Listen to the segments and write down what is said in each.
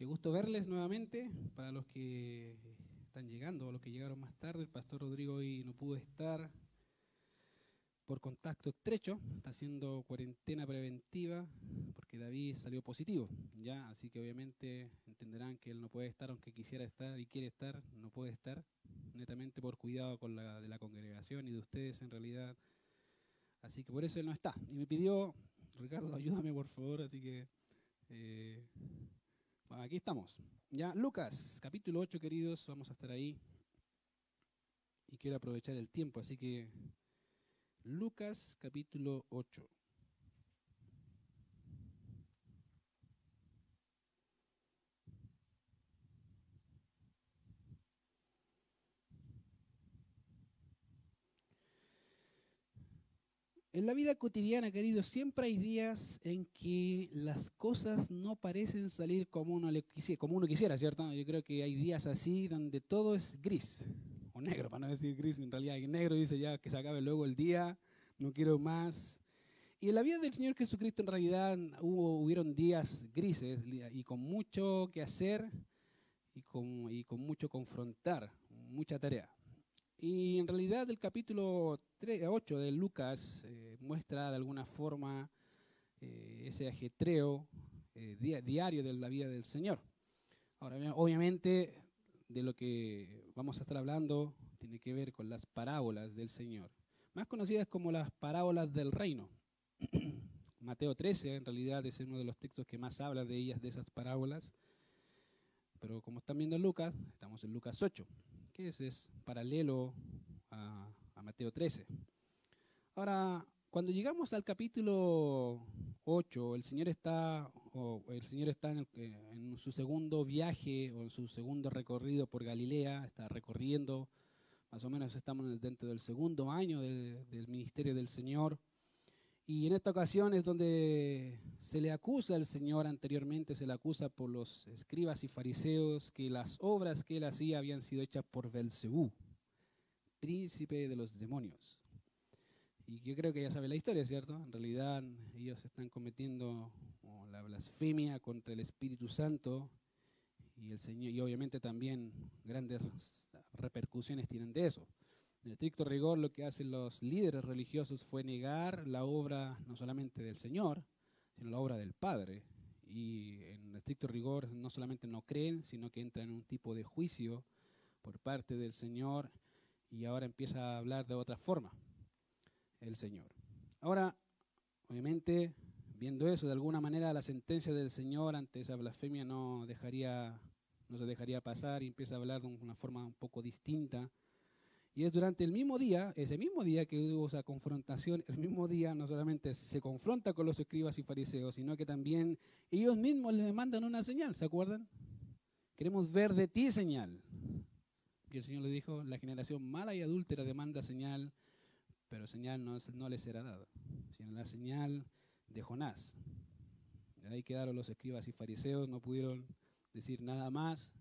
qué gusto verles nuevamente. Para los que están llegando o los que llegaron más tarde, el pastor Rodrigo hoy no pudo estar por contacto estrecho, está haciendo cuarentena preventiva porque David salió positivo, ya, así que obviamente entenderán que él no puede estar aunque quisiera estar y quiere estar, no puede estar, netamente por cuidado con la, de la congregación y de ustedes en realidad. Así que por eso él no está. Y me pidió, Ricardo, ayúdame por favor, así que eh, aquí estamos. Ya, Lucas, capítulo 8, queridos, vamos a estar ahí. Y quiero aprovechar el tiempo, así que Lucas, capítulo 8. En la vida cotidiana, queridos, siempre hay días en que las cosas no parecen salir como uno, le quisiera, como uno quisiera, ¿cierto? Yo creo que hay días así donde todo es gris, o negro, para no decir gris, en realidad hay negro, dice ya que se acabe luego el día, no quiero más. Y en la vida del Señor Jesucristo en realidad hubo, hubieron días grises y con mucho que hacer y con, y con mucho confrontar, mucha tarea. Y en realidad el capítulo 8 de Lucas eh, muestra de alguna forma eh, ese ajetreo eh, diario de la vida del Señor. Ahora, obviamente, de lo que vamos a estar hablando tiene que ver con las parábolas del Señor, más conocidas como las parábolas del reino. Mateo 13 en realidad es uno de los textos que más habla de ellas, de esas parábolas. Pero como están viendo en Lucas, estamos en Lucas 8 que es, paralelo a, Mateo 13. Ahora, cuando llegamos al capítulo 8, el Señor está, el Señor está en, su segundo viaje o en su segundo recorrido por Galilea, está recorriendo, más o menos estamos dentro del segundo año del ministerio del Señor. Y en esta ocasión es donde se le acusa al Señor anteriormente, se le acusa por los escribas y fariseos que las obras que él hacía habían sido hechas por Belcebú, príncipe de los demonios. Y yo creo que ya sabe la historia, ¿cierto? En realidad ellos están cometiendo la blasfemia contra el Espíritu Santo y el Señor y obviamente también grandes repercusiones tienen de eso. En estricto rigor, lo que hacen los líderes religiosos fue negar la obra no solamente del Señor, sino la obra del Padre. Y en estricto rigor, no solamente no creen, sino que entran en un tipo de juicio por parte del Señor y ahora empieza a hablar de otra forma el Señor. Ahora, obviamente, viendo eso, de alguna manera la sentencia del Señor ante esa blasfemia no dejaría no se dejaría pasar y empieza a hablar de una forma un poco distinta y es durante el mismo día, ese mismo día que hubo esa confrontación, el mismo día no solamente se confronta con los escribas y fariseos, sino que también ellos mismos le demandan una señal, ¿se acuerdan? Queremos ver de ti señal. Y el Señor le dijo, la generación mala y adúltera demanda señal, pero señal no, no le será dada, sino la señal de Jonás. De ahí quedaron los escribas y fariseos, no pudieron decir nada más,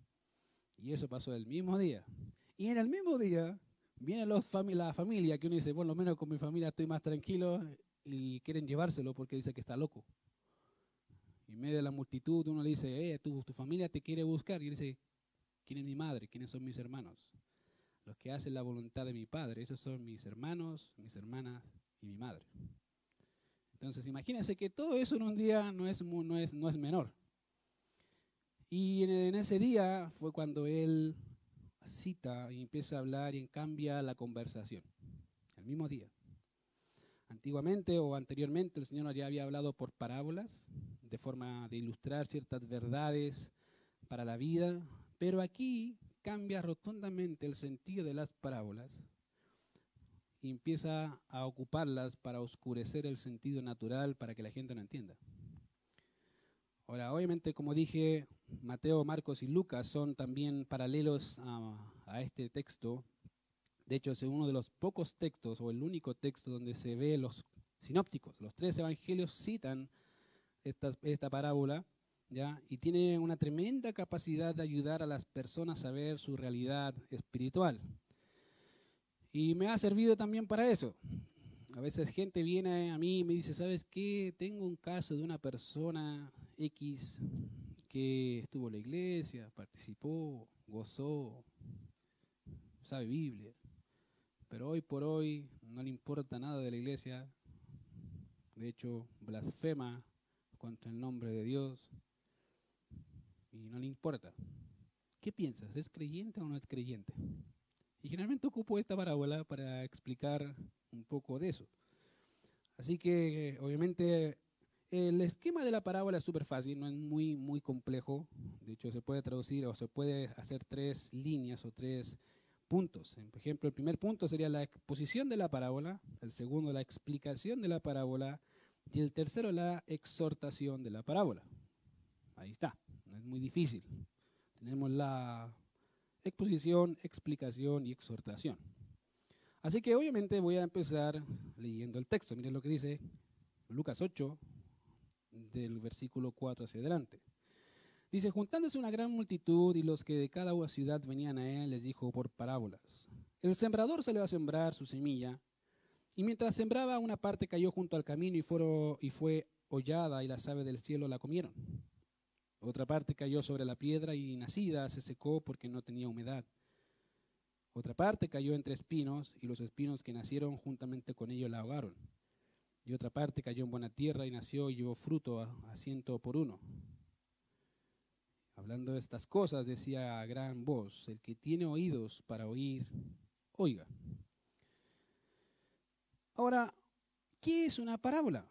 y eso pasó el mismo día. Y en el mismo día Viene los la familia que uno dice, bueno, lo menos con mi familia estoy más tranquilo y quieren llevárselo porque dice que está loco. Y en medio de la multitud uno le dice, eh, tu, tu familia te quiere buscar. Y él dice, ¿quién es mi madre? ¿Quiénes son mis hermanos? Los que hacen la voluntad de mi padre. Esos son mis hermanos, mis hermanas y mi madre. Entonces imagínense que todo eso en un día no es, no es, no es menor. Y en ese día fue cuando él cita y empieza a hablar y cambia la conversación. El mismo día. Antiguamente o anteriormente el Señor ya había hablado por parábolas, de forma de ilustrar ciertas verdades para la vida, pero aquí cambia rotundamente el sentido de las parábolas y empieza a ocuparlas para oscurecer el sentido natural para que la gente no entienda. Ahora, obviamente, como dije, Mateo, Marcos y Lucas son también paralelos a, este texto. De hecho, es uno de los pocos textos, o el único texto donde se ve los sinópticos. Los tres evangelios citan esta, parábola, y tiene una tremenda capacidad de ayudar a las personas a ver su realidad espiritual. Y me ha servido también para eso. A veces gente viene a mí y me dice, ¿sabes qué? Tengo un caso de una persona X que estuvo en la iglesia, participó, gozó, sabe Biblia, pero hoy por hoy no le importa nada de la iglesia, de hecho blasfema contra el nombre de Dios y no le importa. ¿Qué piensas? ¿Es creyente o no es creyente? Y generalmente ocupo esta parábola para explicar un poco de eso. Así que obviamente el esquema de la parábola es súper fácil, no es muy, muy complejo. De hecho, se puede traducir o se puede hacer tres líneas o tres puntos. Por ejemplo, el primer punto sería la exposición de la parábola, el segundo la explicación de la parábola y el tercero la exhortación de la parábola. Ahí está, no es muy difícil. Tenemos la exposición, explicación y exhortación. Así que obviamente voy a empezar leyendo el texto. Miren lo que dice Lucas 8, del versículo 4 hacia adelante. Dice, juntándose una gran multitud y los que de cada ciudad venían a él, les dijo por parábolas. El sembrador salió a sembrar su semilla, y mientras sembraba una parte cayó junto al camino y, y fue hollada y las aves del cielo la comieron. Otra parte cayó sobre la piedra y nacida se secó porque no tenía humedad. Otra parte cayó entre espinos y los espinos que nacieron juntamente con ellos la ahogaron y otra parte cayó en buena tierra y nació y llevó fruto a, ciento por uno. Hablando de estas cosas, decía a gran voz, el que tiene oídos para oír, oiga. Ahora, ¿qué es una parábola?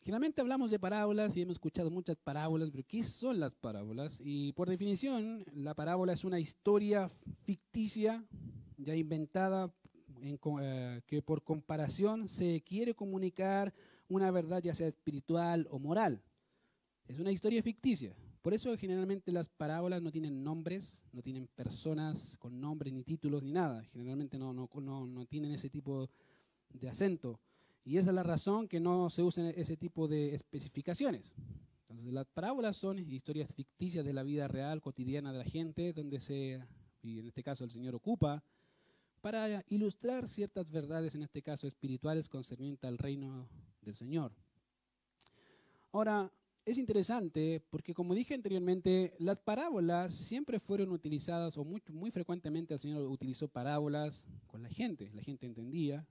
Generalmente hablamos de parábolas y hemos escuchado muchas parábolas, pero ¿qué son las parábolas? Y por definición, la parábola es una historia ficticia, ya inventada eh, que por comparación se quiere comunicar una verdad ya sea espiritual o moral. Es una historia ficticia. Por eso generalmente las parábolas no tienen nombres, no tienen personas con nombres ni títulos ni nada. Generalmente no, no, no, no tienen ese tipo de acento. Y esa es la razón que no se usan ese tipo de especificaciones. Entonces las parábolas son historias ficticias de la vida real, cotidiana de la gente, donde se, y en este caso el Señor ocupa para ilustrar ciertas verdades, en este caso espirituales, concernientes al reino del Señor. Ahora, es interesante porque, como dije anteriormente, las parábolas siempre fueron utilizadas, o muy, muy frecuentemente el Señor utilizó parábolas con la gente. La gente entendía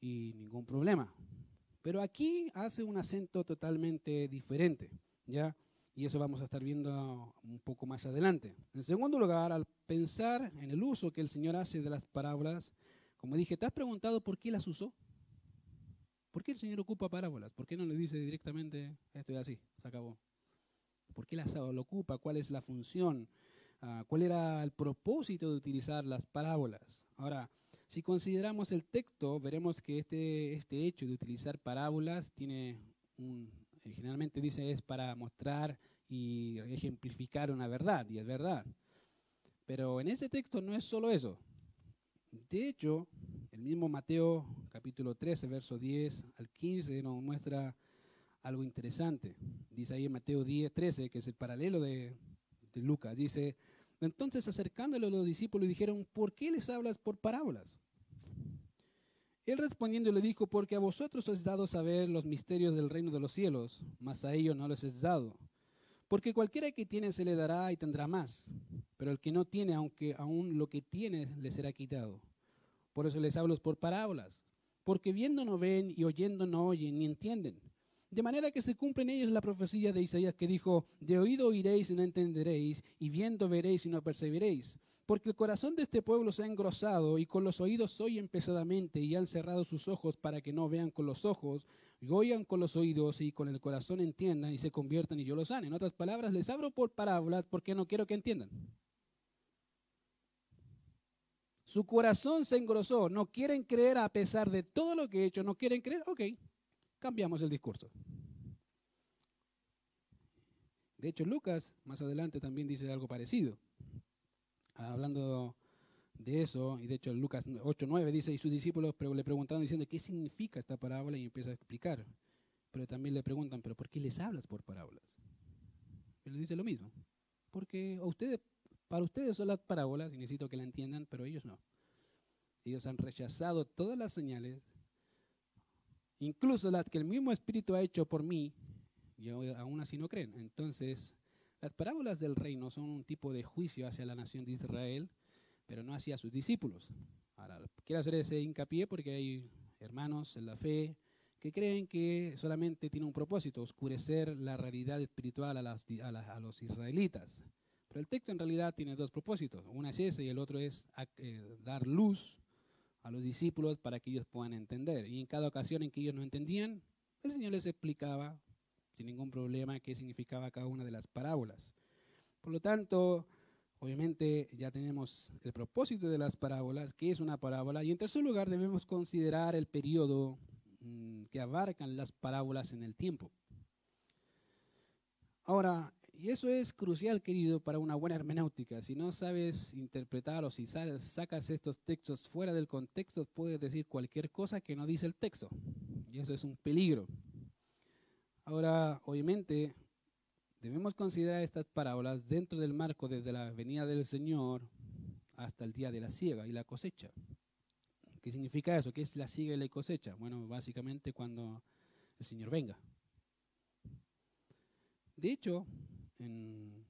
y ningún problema. Pero aquí hace un acento totalmente diferente, ¿ya? Y eso vamos a estar viendo un poco más adelante. En segundo lugar, al pensar en el uso que el Señor hace de las parábolas, como dije, ¿te has preguntado por qué las usó? ¿Por qué el Señor ocupa parábolas? ¿Por qué no le dice directamente, esto es así, se acabó? ¿Por qué las lo ocupa? ¿Cuál es la función? Ah, ¿Cuál era el propósito de utilizar las parábolas? Ahora, si consideramos el texto, veremos que este, este hecho de utilizar parábolas tiene un, generalmente dice es para mostrar y ejemplificar una verdad, y es verdad. Pero en ese texto no es solo eso. De hecho, el mismo Mateo capítulo 13, verso 10 al 15 nos muestra algo interesante. Dice ahí en Mateo 10, 13, que es el paralelo de, de Lucas, dice, entonces acercándole a los discípulos dijeron, ¿por qué les hablas por parábolas? Él respondiendo le dijo, porque a vosotros os es dado saber los misterios del reino de los cielos, mas a ellos no les es dado. Porque cualquiera que tiene se le dará y tendrá más, pero el que no tiene, aunque aún lo que tiene, le será quitado. Por eso les hablo por parábolas, porque viendo no ven y oyendo no oyen ni entienden. De manera que se cumple en ellos la profecía de Isaías que dijo, de oído oiréis y no entenderéis, y viendo veréis y no percibiréis. Porque el corazón de este pueblo se ha engrosado y con los oídos oyen pesadamente y han cerrado sus ojos para que no vean con los ojos y oigan con los oídos y con el corazón entiendan y se conviertan y yo los sane. En otras palabras, les abro por parábolas porque no quiero que entiendan. Su corazón se engrosó, no quieren creer a pesar de todo lo que he hecho, no quieren creer, ok, cambiamos el discurso. De hecho, Lucas más adelante también dice algo parecido hablando de eso, y de hecho Lucas 8.9 dice, y sus discípulos le preguntaron diciendo, ¿qué significa esta parábola? Y empieza a explicar. Pero también le preguntan, ¿pero por qué les hablas por parábolas? Le dice lo mismo. Porque a ustedes, para ustedes son las parábolas, y necesito que la entiendan, pero ellos no. Ellos han rechazado todas las señales, incluso las que el mismo Espíritu ha hecho por mí, y aún así no creen. Entonces, las parábolas del reino son un tipo de juicio hacia la nación de Israel, pero no hacia sus discípulos. Ahora, quiero hacer ese hincapié porque hay hermanos en la fe que creen que solamente tiene un propósito, oscurecer la realidad espiritual a, los israelitas. Pero el texto en realidad tiene dos propósitos. Uno es ese y el otro es eh, dar luz a los discípulos para que ellos puedan entender. Y en cada ocasión en que ellos no entendían, el Señor les explicaba sin ningún problema qué significaba cada una de las parábolas. Por lo tanto, obviamente ya tenemos el propósito de las parábolas, qué es una parábola, y en tercer lugar debemos considerar el periodo mm, que abarcan las parábolas en el tiempo. Ahora, y eso es crucial, querido, para una buena hermenéutica. Si no sabes interpretar o si sacas estos textos fuera del contexto, puedes decir cualquier cosa que no dice el texto. Y eso es un peligro. Ahora, obviamente, debemos considerar estas parábolas dentro del marco desde la venida del Señor hasta el día de la siega y la cosecha. ¿Qué significa eso? ¿Qué es la siega y la cosecha? Bueno, básicamente cuando el Señor venga. De hecho, en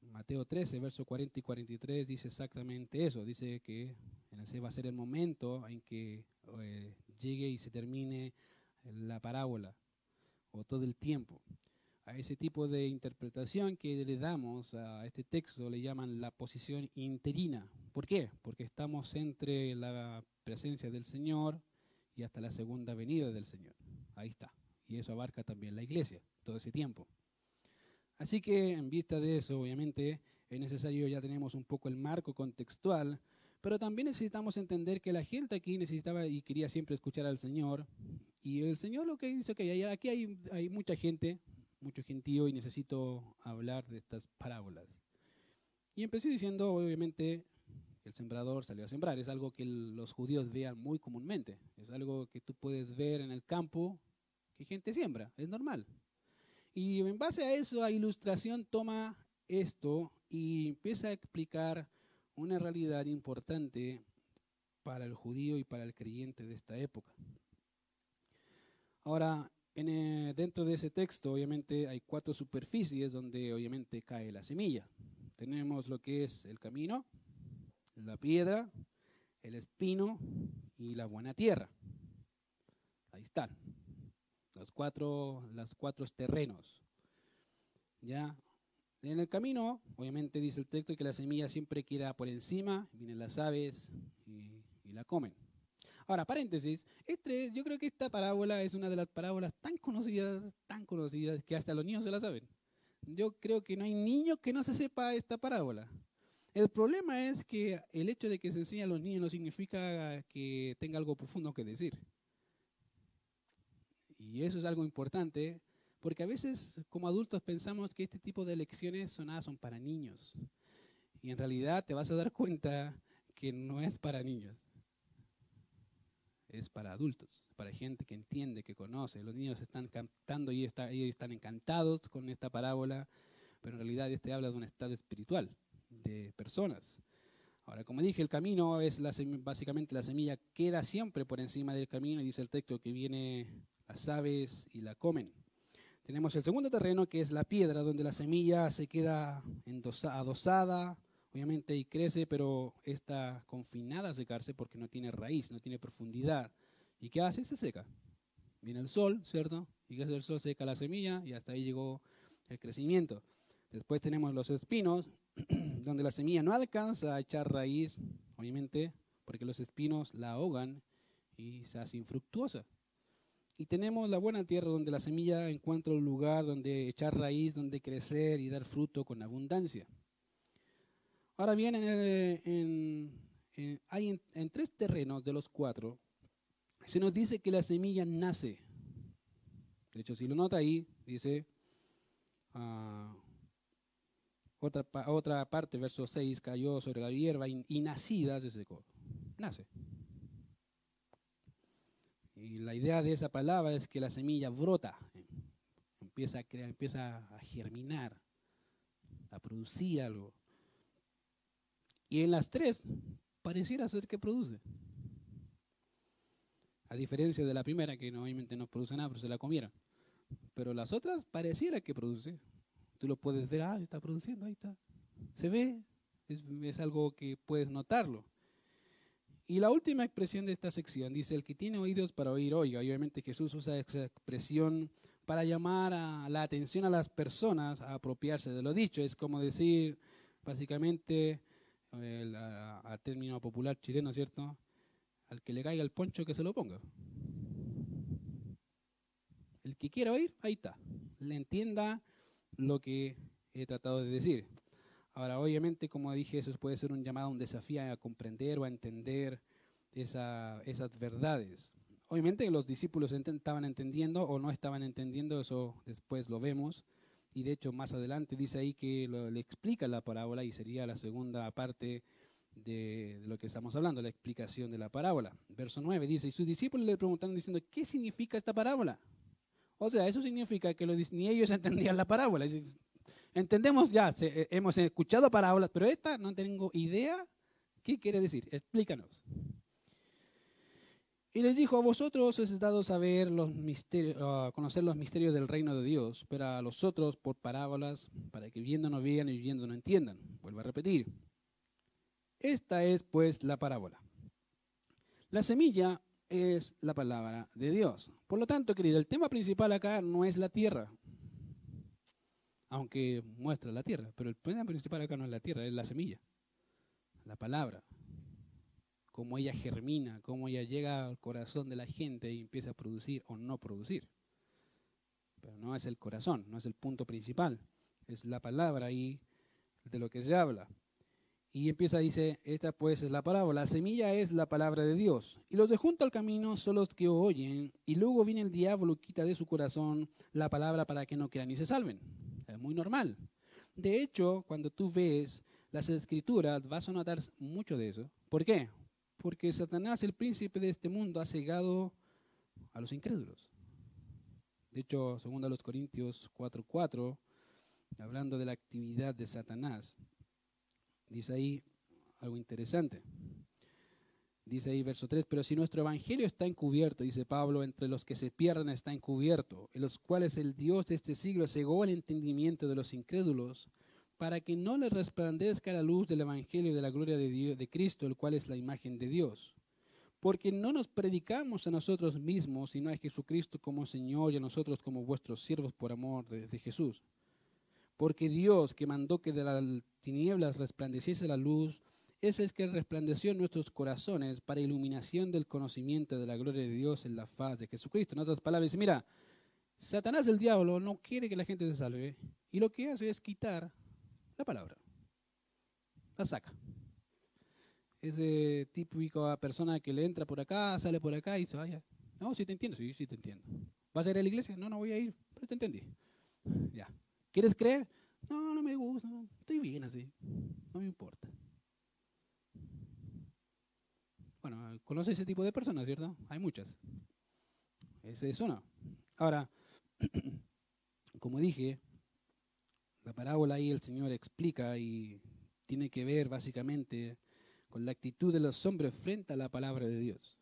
Mateo 13, verso 40 y 43 dice exactamente eso. Dice que va a ser el momento en que eh, llegue y se termine la parábola o todo el tiempo. A ese tipo de interpretación que le damos a este texto le llaman la posición interina. ¿Por qué? Porque estamos entre la presencia del Señor y hasta la segunda venida del Señor. Ahí está. Y eso abarca también la iglesia, todo ese tiempo. Así que en vista de eso, obviamente, es necesario, ya tenemos un poco el marco contextual, pero también necesitamos entender que la gente aquí necesitaba y quería siempre escuchar al Señor, y el Señor lo que dice, que aquí hay, hay mucha gente, mucho gentío y necesito hablar de estas parábolas. Y empecé diciendo, obviamente, el sembrador salió a sembrar. Es algo que los judíos vean muy comúnmente. Es algo que tú puedes ver en el campo, que gente siembra, es normal. Y en base a eso, a ilustración toma esto y empieza a explicar una realidad importante para el judío y para el creyente de esta época. Ahora, eh, dentro de ese texto, obviamente, hay cuatro superficies donde obviamente cae la semilla. Tenemos lo que es el camino, la piedra, el espino y la buena tierra. Ahí están. Los cuatro, los cuatro terrenos. ¿Ya? En el camino, obviamente dice el texto que la semilla siempre queda por encima, vienen las aves y la comen. Ahora, paréntesis, este, yo creo que esta parábola es una de las parábolas tan conocidas, tan conocidas, que hasta los niños se la saben. Yo creo que no hay niño que no se sepa esta parábola. El problema es que el hecho de que se enseñe a los niños no significa que tenga algo profundo que decir. Y eso es algo importante, porque a veces como adultos pensamos que este tipo de lecciones son, son para niños. Y en realidad te vas a dar cuenta que no es para niños es para adultos, para gente que entiende, que conoce. Los niños están cantando y están encantados con esta parábola, pero en realidad este habla de un estado espiritual, de personas. Ahora, como dije, el camino es la, básicamente la semilla queda siempre por encima del camino y dice el texto que viene las aves y la comen. Tenemos el segundo terreno que es la piedra, donde la semilla se queda adosada, obviamente y crece, pero está confinada a secarse porque no tiene raíz, no tiene profundidad. ¿Y qué hace? Se seca. Viene el sol, ¿cierto? Y que el sol seca la semilla y hasta ahí llegó el crecimiento. Después tenemos los espinos, donde la semilla no alcanza a echar raíz, obviamente, porque los espinos la ahogan y se hace infructuosa. Y tenemos la buena tierra donde la semilla encuentra un lugar donde echar raíz, donde crecer y dar fruto con abundancia. Ahora bien, hay en, tres terrenos de los cuatro, se nos dice que la semilla nace. De hecho, si lo nota ahí, dice ah, otra, otra parte, verso 6, cayó sobre la hierba y, nacida se secó. Nace. Y la idea de esa palabra es que la semilla brota, empieza a crear, empieza a germinar, a producir algo. Y en las tres, pareciera ser que produce. A diferencia de la primera, que obviamente no produce nada, pero se la comieron. pero las otras pareciera que produce. Tú lo puedes ver, ah, está produciendo, ahí está. Se ve, es, algo que puedes notarlo. Y la última expresión de esta sección dice, el que tiene oídos para oír, oiga. Y obviamente Jesús usa esa expresión para llamar a la atención a las personas a apropiarse de lo dicho. Es como decir, básicamente, a, término popular chileno, ¿cierto? Al que le caiga el poncho que se lo ponga. El que quiera oír, ahí está. Le entienda lo que he tratado de decir. Ahora, obviamente, como dije, eso puede ser un llamado, un desafío a comprender o a entender esas verdades. Obviamente los discípulos estaban entendiendo o no estaban entendiendo, eso después lo vemos. Y de hecho más adelante dice ahí que le explica la parábola y sería la segunda parte de, lo que estamos hablando, la explicación de la parábola. Verso 9 dice, y sus discípulos le preguntaron diciendo, ¿qué significa esta parábola? O sea, eso significa que ni ellos entendían la parábola. Entendemos ya, eh, hemos escuchado parábolas, pero esta no tengo idea qué quiere decir. Explícanos. Y les dijo, a vosotros os he dado saber los misterios, ah, conocer los misterios del reino de Dios, pero a los otros por parábolas, para que viendo no vean y viendo no entiendan. Vuelvo a repetir. Esta es pues la parábola. La semilla es la palabra de Dios. Por lo tanto, querido, el tema principal acá no es la tierra, aunque muestra la tierra, pero el tema principal acá no es la tierra, es la semilla, la palabra cómo ella germina, cómo ella llega al corazón de la gente y empieza a producir o no producir. Pero no es el corazón, no es el punto principal, es la palabra ahí de lo que se habla. Y empieza, dice, esta pues es la parábola, la semilla es la palabra de Dios. Y los de junto al camino son los que oyen, y luego viene el diablo y quita de su corazón la palabra para que no quieran y se salven. Es muy normal. De hecho, cuando tú ves las escrituras, vas a notar mucho de eso. ¿Por qué? Porque Satanás, el príncipe de este mundo, ha cegado a los incrédulos. De hecho, segundo a los Corintios 4:4, hablando de la actividad de Satanás, dice ahí algo interesante. Dice ahí verso 3, pero si nuestro evangelio está encubierto, dice Pablo, entre los que se pierden está encubierto, en los cuales el Dios de este siglo cegó el entendimiento de los incrédulos para que no les resplandezca la luz del Evangelio de la gloria de, Cristo, el cual es la imagen de Dios. Porque no nos predicamos a nosotros mismos, sino a Jesucristo como Señor y a nosotros como vuestros siervos por amor de, Jesús. Porque Dios, que mandó que de las tinieblas resplandeciese la luz, es el que resplandeció en nuestros corazones para iluminación del conocimiento de la gloria de Dios en la faz de Jesucristo. En otras palabras, mira, Satanás el diablo no quiere que la gente se salve y lo que hace es quitar la palabra. La saca. Ese típico persona que le entra por acá, sale por acá y se vaya. No, sí te entiendo, sí, sí te entiendo. ¿Vas a ir a la iglesia? No, no voy a ir, pero te entendí. Ya. ¿Quieres creer? No, no me gusta, estoy bien así, no me importa. Bueno, conoce ese tipo de personas, ¿cierto? Hay muchas. Ese es uno. Ahora, como dije, la parábola ahí el Señor explica y tiene que ver básicamente con la actitud de los hombres frente a la palabra de Dios.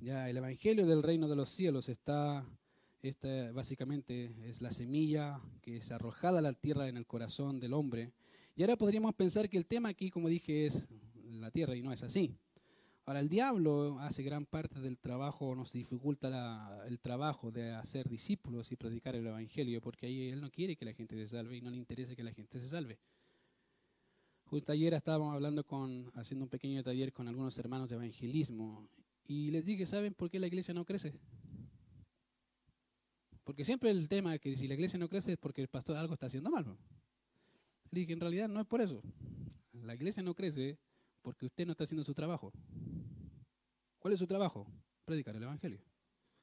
Ya el evangelio del reino de los cielos está esta básicamente es la semilla que es arrojada a la tierra en el corazón del hombre. Y ahora podríamos pensar que el tema aquí, como dije, es la tierra y no es así. Ahora, el diablo hace gran parte del trabajo, nos dificulta el trabajo de hacer discípulos y predicar el Evangelio, porque ahí él no quiere que la gente se salve y no le interesa que la gente se salve. Justo ayer estábamos hablando con, haciendo un pequeño taller con algunos hermanos de evangelismo y les dije, ¿saben por qué la iglesia no crece? Porque siempre el tema es que si la iglesia no crece es porque el pastor algo está haciendo mal. Le dije, en realidad no es por eso. La iglesia no crece porque usted no está haciendo su trabajo. ¿Cuál es su trabajo? Predicar el Evangelio.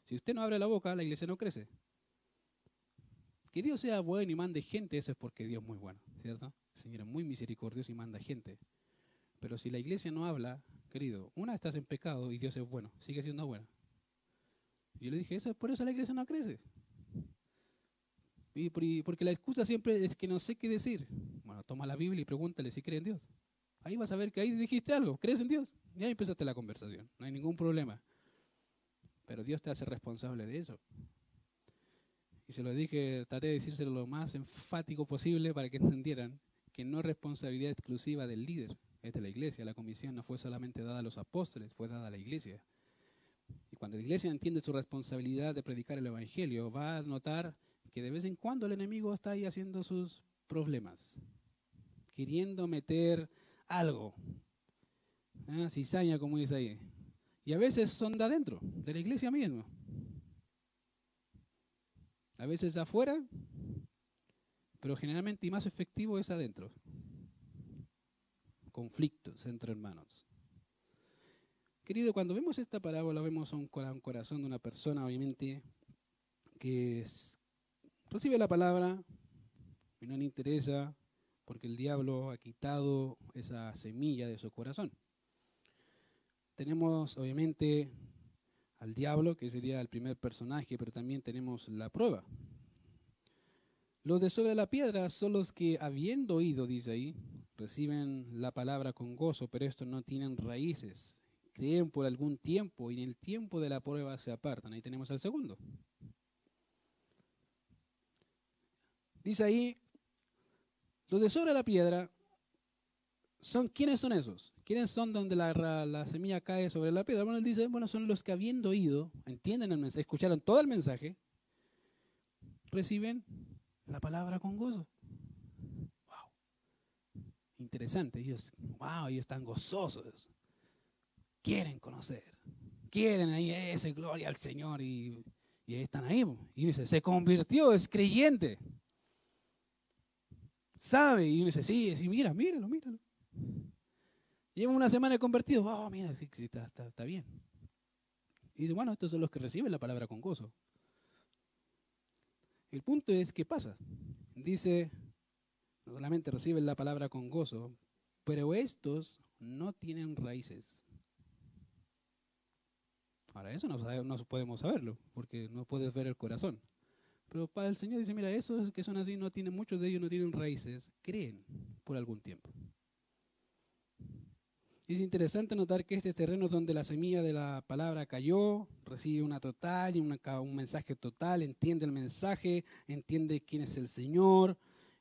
Si usted no abre la boca, la iglesia no crece. Que Dios sea bueno y mande gente, eso es porque Dios es muy bueno, ¿cierto? El Señor es muy misericordioso y manda gente. Pero si la iglesia no habla, querido, una estás en pecado y Dios es bueno, sigue siendo bueno. Yo le dije, eso es por eso la iglesia no crece. Y porque la excusa siempre es que no sé qué decir. Bueno, toma la Biblia y pregúntale si cree en Dios. Ahí vas a ver que ahí dijiste algo. ¿Crees en Dios? Y ahí empezaste la conversación. No hay ningún problema. Pero Dios te hace responsable de eso. y se lo dije, traté de decírselo lo más enfático posible para que entendieran que no es responsabilidad exclusiva del líder, es de la iglesia. La comisión no fue solamente dada a los apóstoles, fue dada a la iglesia. Y cuando la iglesia entiende su responsabilidad de predicar el Evangelio, va a notar que de vez en cuando el enemigo está ahí haciendo sus problemas, queriendo meter algo, ¿eh? cizaña como dice ahí. Y a veces son de adentro, de la iglesia misma. A veces afuera, pero generalmente y más efectivo es adentro. Conflictos entre hermanos. Querido, cuando vemos esta parábola, vemos un corazón de una persona, obviamente, que recibe la palabra y no le interesa porque el diablo ha quitado esa semilla de su corazón. Tenemos, obviamente, al diablo, que sería el primer personaje, pero también tenemos la prueba. Los de sobre la piedra son los que, habiendo oído, dice ahí, reciben la palabra con gozo, pero estos no tienen raíces. Creen por algún tiempo y en el tiempo de la prueba se apartan. Ahí tenemos al segundo. Dice ahí, los de sobre la piedra son, ¿quiénes son esos? ¿Quiénes son donde la, semilla cae sobre la piedra? Bueno, él dice, bueno, son los que habiendo oído, entienden el mensaje, escucharon todo el mensaje, reciben la palabra con gozo. Wow. Interesante. Ellos, wow, ellos están gozosos. Quieren conocer. Quieren ahí ese gloria al Señor y, y están ahí. Y dice, se convirtió, es creyente. Sabe. Y uno dice, sí, sí, mira, míralo, míralo. Lleva una semana convertido. Oh, mira, está, está, bien. Y dice, bueno, estos son los que reciben la palabra con gozo. El punto es, ¿qué pasa? Dice, no solamente reciben la palabra con gozo, pero estos no tienen raíces. Ahora, eso no, no podemos saberlo, porque no puedes ver el corazón. Pero para el Señor dice, mira, esos que son así, no tienen, muchos de ellos no tienen raíces, creen por algún tiempo. Es interesante notar que este terreno donde la semilla de la palabra cayó, recibe una total y un mensaje total, entiende el mensaje, entiende quién es el Señor,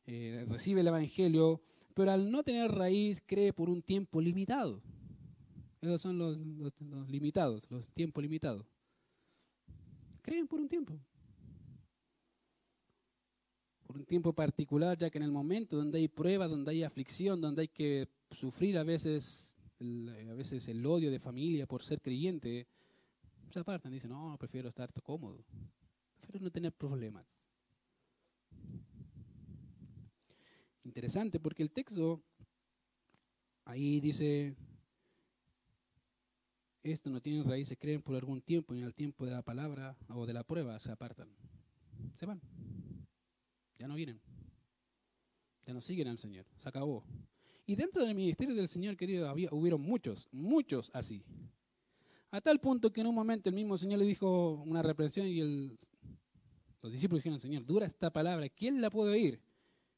eh, recibe el Evangelio, pero al no tener raíz cree por un tiempo limitado. Esos son los, los limitados, los tiempos limitados. Creen por un tiempo. Por un tiempo particular, ya que en el momento donde hay prueba, donde hay aflicción, donde hay que sufrir a veces eh, a veces el odio de familia por ser creyente, se apartan, dicen, no, prefiero estar cómodo, prefiero no tener problemas. Interesante, porque el texto ahí dice, esto no tienen raíces, creen por algún tiempo y en el tiempo de la palabra o de la prueba se apartan, se van, ya no vienen, ya no siguen al Señor, se acabó. Y dentro del ministerio del Señor, querido, había, hubieron muchos, muchos así. A tal punto que en un momento el mismo Señor le dijo una reprensión y el, los discípulos dijeron, Señor, dura esta palabra, ¿quién la puede oír?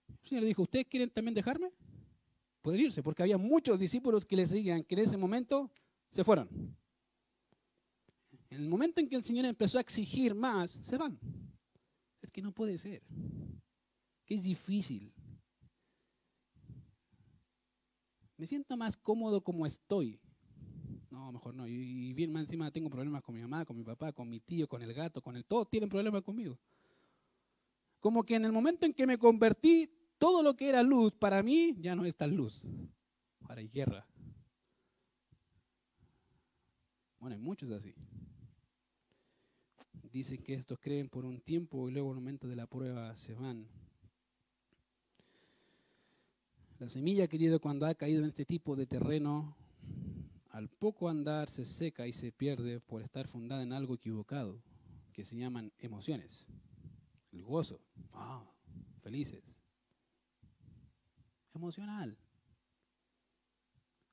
El Señor le dijo, ¿ustedes quieren también dejarme? Pueden irse, porque había muchos discípulos que le seguían, que en ese momento se fueron. En el momento en que el Señor empezó a exigir más, se van. Es que no puede ser. Que es difícil. me siento más cómodo como estoy. No, mejor no. Y, bien más encima tengo problemas con mi mamá, con mi papá, con mi tío, con el gato, con el... Todos tienen problemas conmigo. Como que en el momento en que me convertí, todo lo que era luz para mí ya no es tan luz. Ahora hay guerra. Bueno, hay muchos así. Dicen que estos creen por un tiempo y luego en el momento de la prueba se van. La semilla, querido, cuando ha caído en este tipo de terreno, al poco andar se seca y se pierde por estar fundada en algo equivocado, que se llaman emociones. El gozo, ah, felices. Emocional.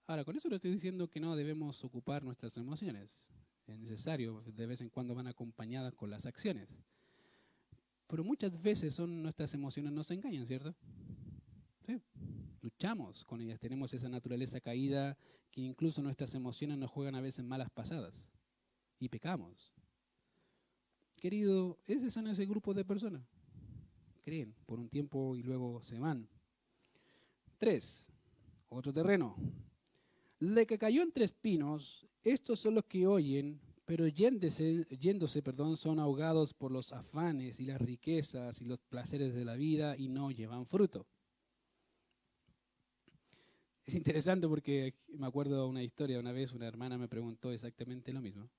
Ahora, con eso no estoy diciendo que no debemos ocupar nuestras emociones. Es necesario, de vez en cuando van acompañadas con las acciones. Pero muchas veces son nuestras emociones nos engañan, ¿cierto? Sí luchamos con ellas, tenemos esa naturaleza caída que incluso nuestras emociones nos juegan a veces malas pasadas y pecamos. Querido, ese son ese grupo de personas. Creen por un tiempo y luego se van. Tres, otro terreno. Le que cayó entre espinos, estos son los que oyen, pero yéndose, yéndose perdón, son ahogados por los afanes y las riquezas y los placeres de la vida y no llevan fruto. Es interesante porque me acuerdo una historia, una vez una hermana me preguntó exactamente lo mismo.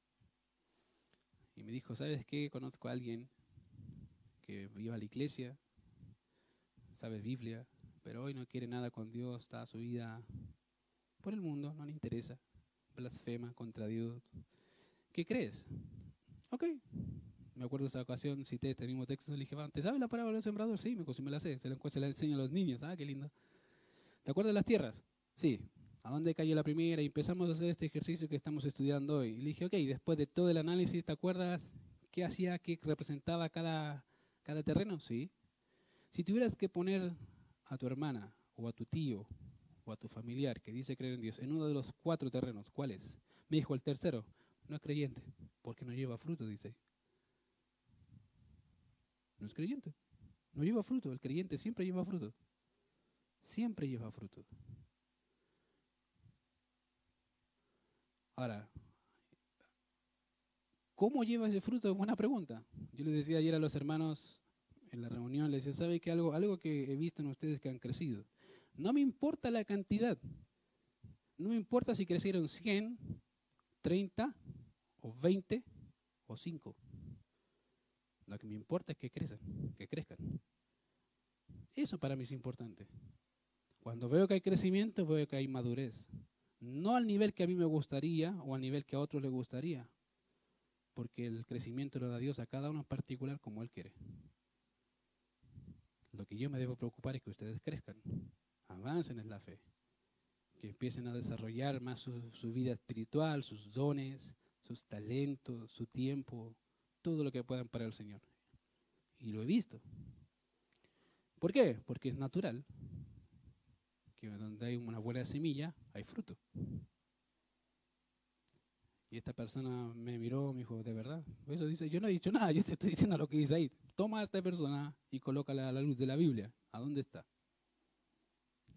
Y me dijo, ¿sabes qué? Conozco a alguien que iba a la iglesia, sabe Biblia, pero hoy no quiere nada con Dios, está su vida por el mundo, no le interesa, blasfema contra Dios. ¿Qué crees? Ok. Me acuerdo esa ocasión, cité este mismo texto, le dije, ¿te sabes la parábola del sembrador? Sí, me, me la sé, se la enseño a los niños, ah, qué lindo. ¿Te acuerdas de las tierras? Sí. ¿A dónde cayó la primera? Y empezamos a hacer este ejercicio que estamos estudiando hoy. Y le dije, ok, después de todo el análisis, ¿te acuerdas qué hacía, qué representaba cada, cada terreno? Sí. Si tuvieras que poner a tu hermana o a tu tío o a tu familiar que dice creer en Dios en uno de los cuatro terrenos, ¿cuál es? Me dijo el tercero, no es creyente, porque no lleva fruto, dice. No es creyente, no lleva fruto, el creyente siempre lleva fruto, siempre lleva fruto. Ahora, ¿cómo lleva ese fruto? Es buena pregunta. Yo les decía ayer a los hermanos en la reunión, les decía, ¿sabe que algo, algo que he visto en ustedes que han crecido? No me importa la cantidad. No me importa si crecieron 100, 30 o 20 o 5. Lo que me importa es que crezcan, que crezcan. Eso para mí es importante. Cuando veo que hay crecimiento, veo que hay madurez. No al nivel que a mí me gustaría o al nivel que a otros les gustaría, porque el crecimiento lo da Dios a cada uno en particular como Él quiere. Lo que yo me debo preocupar es que ustedes crezcan, avancen en la fe, que empiecen a desarrollar más su, vida espiritual, sus dones, sus talentos, su tiempo, todo lo que puedan para el Señor. Y lo he visto. ¿Por qué? Porque es natural donde hay una buena semilla, hay fruto. Y esta persona me miró, me dijo, ¿de verdad? Eso dice, yo no he dicho nada, yo te estoy diciendo lo que dice ahí. Toma a esta persona y colócala a la luz de la Biblia. ¿A dónde está?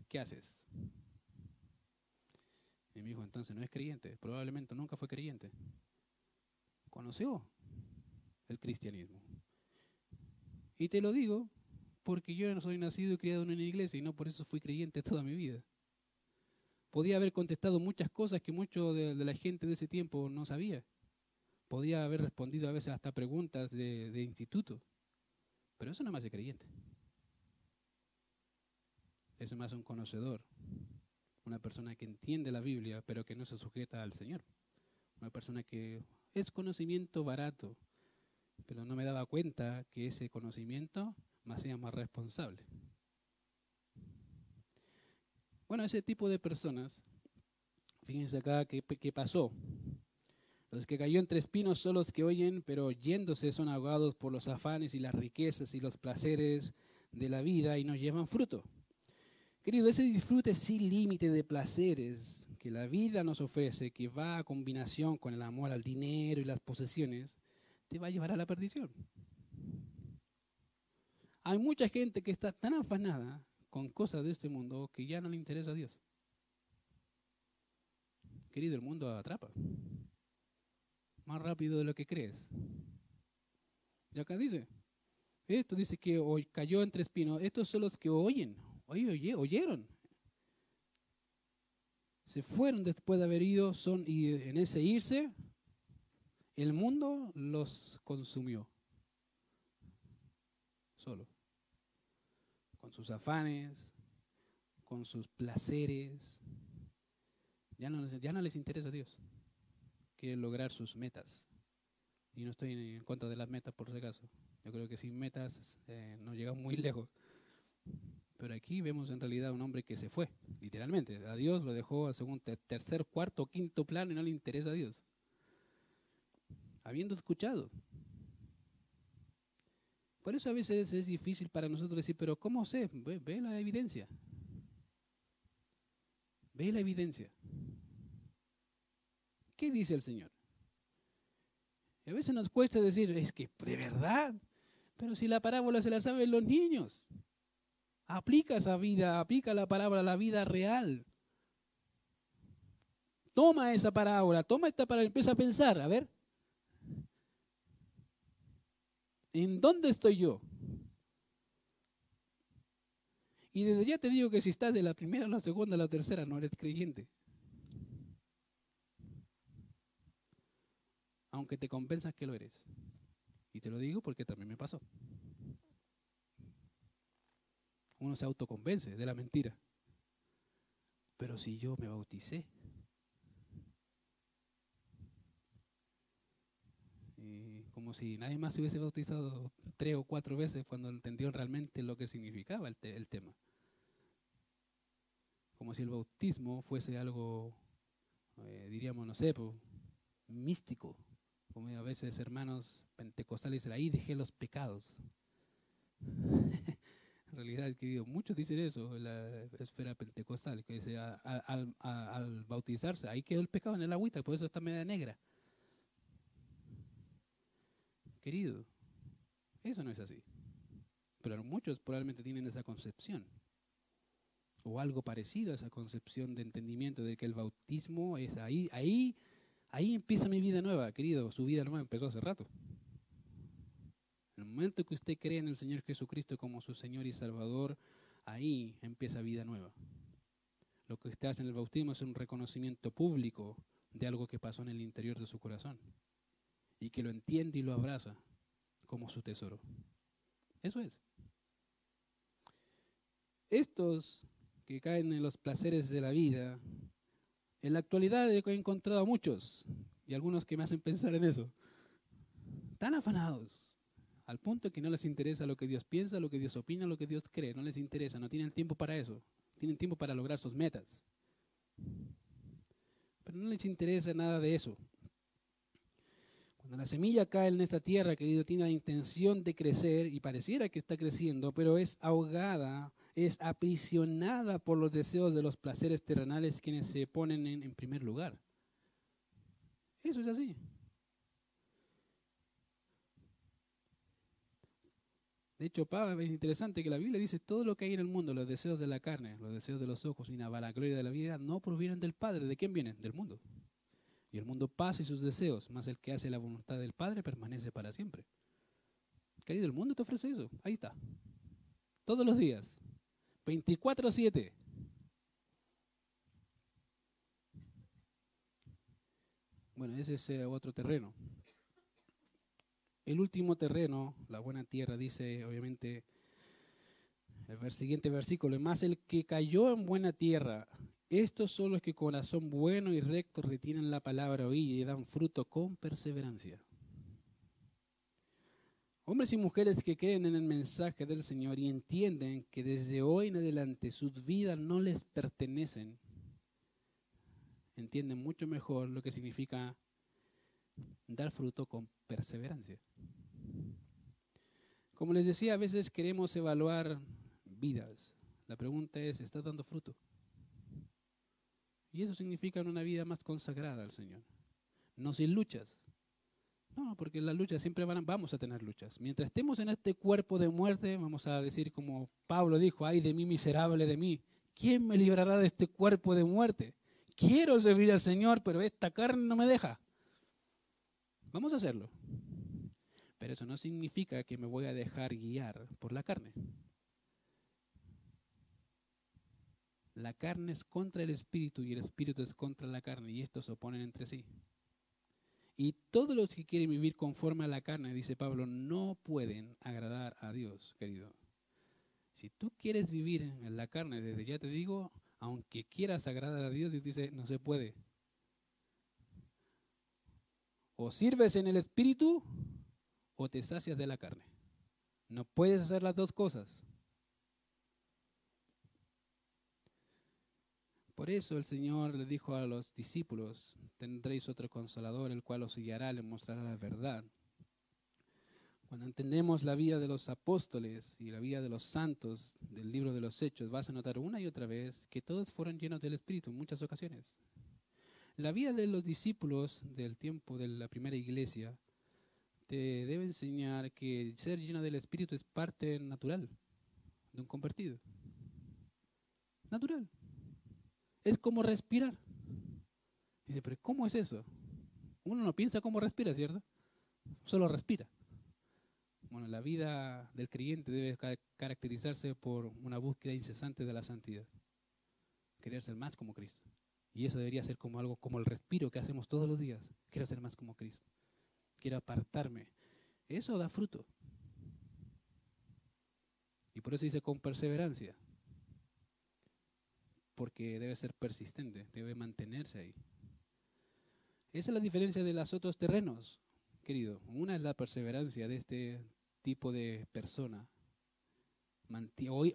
¿Qué haces? Y me dijo, entonces no es creyente, probablemente nunca fue creyente. Conoció el cristianismo. Y te lo digo porque yo no soy nacido y criado en una iglesia y no por eso fui creyente toda mi vida. Podía haber contestado muchas cosas que mucho de, la gente de ese tiempo no sabía. Podía haber respondido a veces hasta preguntas de, de instituto. Pero eso no me hace creyente. Eso me hace un conocedor. Una persona que entiende la Biblia, pero que no se sujeta al Señor. Una persona que es conocimiento barato, pero no me daba cuenta que ese conocimiento me hacía más responsable. Bueno, ese tipo de personas, fíjense acá qué, qué pasó. Los que cayó entre espinos son los que oyen, pero yéndose son ahogados por los afanes y las riquezas y los placeres de la vida y no llevan fruto. Querido, ese disfrute sin límite de placeres que la vida nos ofrece, que va a combinación con el amor al dinero y las posesiones, te va a llevar a la perdición. Hay mucha gente que está tan afanada con cosas de este mundo que ya no le interesa a Dios. Querido, el mundo atrapa. Más rápido de lo que crees. Y acá dice, esto dice que hoy cayó entre espinos. Estos son los que oyen. Oye, oye, oyeron. Se fueron después de haber ido, son, y en ese irse, el mundo los consumió. Solo con sus afanes, con sus placeres. Ya no, les, interesa a Dios. Quieren lograr sus metas. Y no estoy en contra de las metas por si acaso. Yo creo que sin metas eh, no llegamos muy lejos. Pero aquí vemos en realidad un hombre que se fue, literalmente. A Dios lo dejó al segundo, tercer, cuarto, quinto plano y no le interesa a Dios. Habiendo escuchado, por eso a veces es difícil para nosotros decir, pero ¿cómo sé? Ve, la evidencia. Ve la evidencia. ¿Qué dice el Señor? A veces nos cuesta decir, es que de verdad, pero si la parábola se la saben los niños, aplica esa vida, aplica la palabra a la vida real. Toma esa parábola, toma esta parábola, empieza a pensar, a ver, ¿en dónde estoy yo? Y desde ya te digo que si estás de la primera, la segunda, la tercera, no eres creyente. aunque te compensas que lo eres. Y te lo digo porque también me pasó. Uno se autoconvence de la mentira. Pero si yo me bauticé, y como si nadie más se hubiese bautizado tres o cuatro veces cuando entendió realmente lo que significaba el, el tema. Como si el bautismo fuese algo, eh, diríamos, no sé, místico, como a veces hermanos pentecostales dicen, ahí dejé los pecados. en realidad, querido, muchos dicen eso en la esfera pentecostal, que dice, al, bautizarse, ahí quedó el pecado en el agüita, por eso está media negra. Querido, eso no es así. Pero muchos probablemente tienen esa concepción o algo parecido a esa concepción de entendimiento de que el bautismo es ahí, ahí Ahí empieza mi vida nueva, querido. Su vida nueva empezó hace rato. En el momento que usted cree en el Señor Jesucristo como su Señor y Salvador, ahí empieza vida nueva. Lo que usted hace en el bautismo es un reconocimiento público de algo que pasó en el interior de su corazón y que lo entiende y lo abraza como su tesoro. Eso es. Estos que caen en los placeres de la vida en la actualidad he encontrado a muchos, y algunos que me hacen pensar en eso, tan afanados, al punto que no les interesa lo que Dios piensa, lo que Dios opina, lo que Dios cree, no les interesa, no tienen tiempo para eso, tienen tiempo para lograr sus metas. Pero no les interesa nada de eso. Cuando la semilla cae en esta tierra, querido, tiene la intención de crecer y pareciera que está creciendo, pero es ahogada es aprisionada por los deseos de los placeres terrenales quienes se ponen en, primer lugar. Eso es así. De hecho, Pablo, es interesante que la Biblia dice todo lo que hay en el mundo, los deseos de la carne, los deseos de los ojos y la gloria de la vida, no provienen del Padre. ¿De quién vienen? Del mundo. Y el mundo pasa y sus deseos, más el que hace la voluntad del Padre permanece para siempre. Querido, el mundo te ofrece eso. Ahí está. Todos los días. 24-7. Bueno, ese es eh, otro terreno. El último terreno, la buena tierra, dice obviamente el siguiente versículo, más el que cayó en buena tierra, estos son los que corazón bueno y recto retienen la palabra oída y dan fruto con perseverancia. Hombres y mujeres que creen en el mensaje del Señor y entienden que desde hoy en adelante sus vidas no les pertenecen, entienden mucho mejor lo que significa dar fruto con perseverancia. Como les decía, a veces queremos evaluar vidas. La pregunta es, ¿estás dando fruto? Y eso significa una vida más consagrada al Señor. No sin luchas, no, porque en la lucha siempre van, vamos a tener luchas. Mientras estemos en este cuerpo de muerte, vamos a decir como Pablo dijo, ay de mí miserable de mí, ¿quién me librará de este cuerpo de muerte? Quiero servir al Señor, pero esta carne no me deja. Vamos a hacerlo. Pero eso no significa que me voy a dejar guiar por la carne. La carne es contra el espíritu y el espíritu es contra la carne y estos se oponen entre sí. Y todos los que quieren vivir conforme a la carne, dice Pablo, no pueden agradar a Dios, querido. Si tú quieres vivir en la carne, desde ya te digo, aunque quieras agradar a Dios, Dios dice, no se puede. O sirves en el espíritu o te sacias de la carne. No puedes hacer las dos cosas. Por eso el Señor le dijo a los discípulos, tendréis otro consolador, el cual os guiará, le mostrará la verdad. Cuando entendemos la vida de los apóstoles y la vida de los santos del libro de los Hechos, vas a notar una y otra vez que todos fueron llenos del Espíritu en muchas ocasiones. La vida de los discípulos del tiempo de la primera iglesia te debe enseñar que ser lleno del Espíritu es parte natural de un convertido. Natural. Es como respirar. Dice, pero ¿cómo es eso? Uno no piensa cómo respira, ¿cierto? Solo respira. Bueno, la vida del creyente debe caracterizarse por una búsqueda incesante de la santidad. Querer ser más como Cristo. Y eso debería ser como algo como el respiro que hacemos todos los días. Quiero ser más como Cristo. Quiero apartarme. Eso da fruto. Y por eso dice con perseverancia. Porque debe ser persistente, debe mantenerse ahí. Esa es la diferencia de los otros terrenos, querido. Una es la perseverancia de este tipo de persona.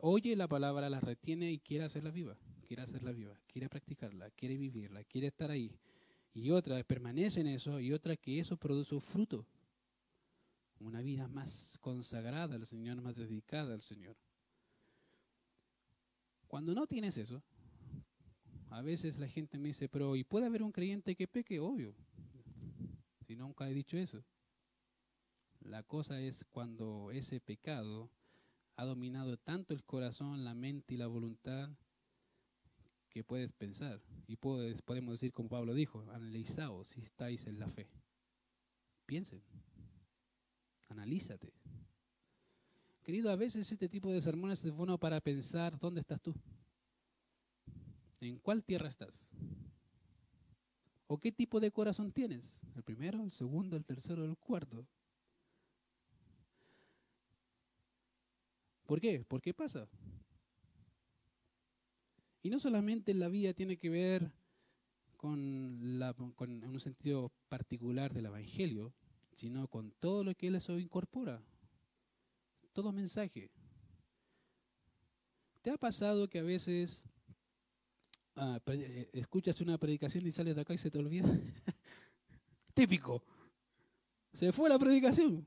Oye la palabra, la retiene y quiere hacerla viva. Quiere hacerla viva, quiere practicarla, quiere vivirla, quiere estar ahí. Y otra permanece en eso y otra que eso produce fruto. Una vida más consagrada al Señor, más dedicada al Señor. Cuando no tienes eso, a veces la gente me dice, pero ¿y puede haber un creyente que peque? Obvio. Si nunca he dicho eso. La cosa es cuando ese pecado ha dominado tanto el corazón, la mente y la voluntad que puedes pensar. Y puedes, podemos decir como Pablo dijo, analizaos si estáis en la fe. Piensen, analízate. Querido, a veces este tipo de sermones es bueno para pensar dónde estás tú. ¿En cuál tierra estás? ¿O qué tipo de corazón tienes? ¿El primero, el segundo, el tercero, el cuarto? ¿Por qué? ¿Por qué pasa? Y no solamente la vida tiene que ver con, un sentido particular del Evangelio, sino con todo lo que él eso incorpora. Todo mensaje. ¿Te ha pasado que a veces Ah, eh, escuchas una predicación y sales de acá y se te olvida. Típico. Se fue la predicación.